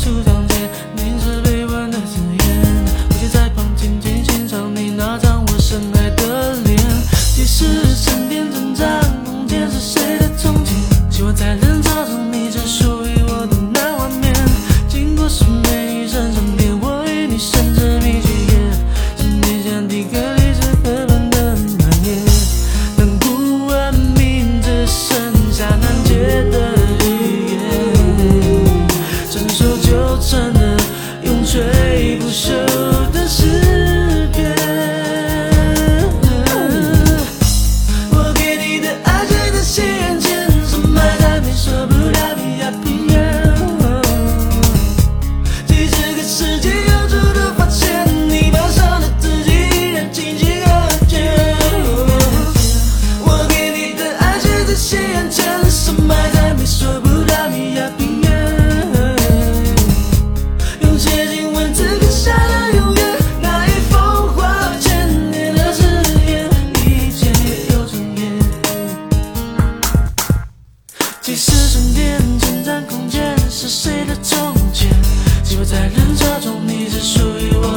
추정 深埋在美索不达米亚平原，用楔形文字刻下了永远。那化千年的誓言，一切重演。是谁的从前？在人潮中，你是属于我。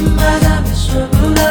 Embalame sobre una